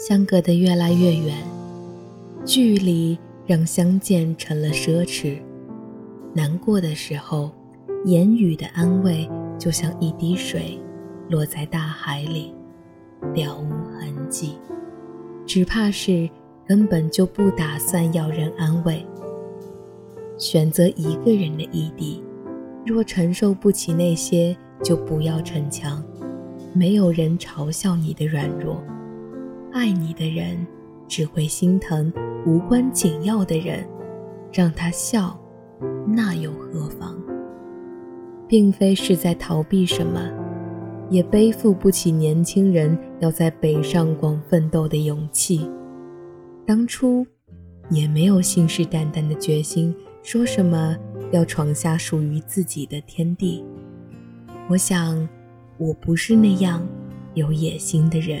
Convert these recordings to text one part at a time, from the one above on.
相隔得越来越远，距离让相见成了奢侈。难过的时候，言语的安慰就像一滴水，落在大海里，了无痕迹。只怕是根本就不打算要人安慰。选择一个人的异地，若承受不起那些，就不要逞强。没有人嘲笑你的软弱。爱你的人只会心疼无关紧要的人，让他笑，那又何妨？并非是在逃避什么，也背负不起年轻人要在北上广奋斗的勇气。当初也没有信誓旦旦的决心，说什么要闯下属于自己的天地。我想，我不是那样有野心的人。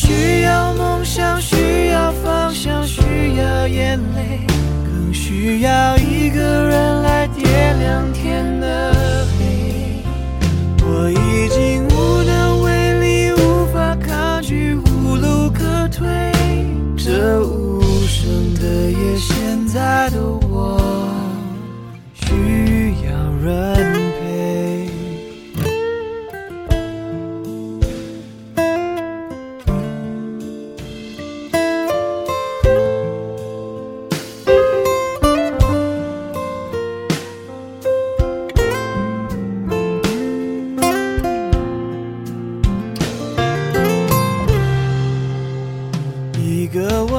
需要梦想，需要方向，需要眼泪，更需要一个人来点亮天的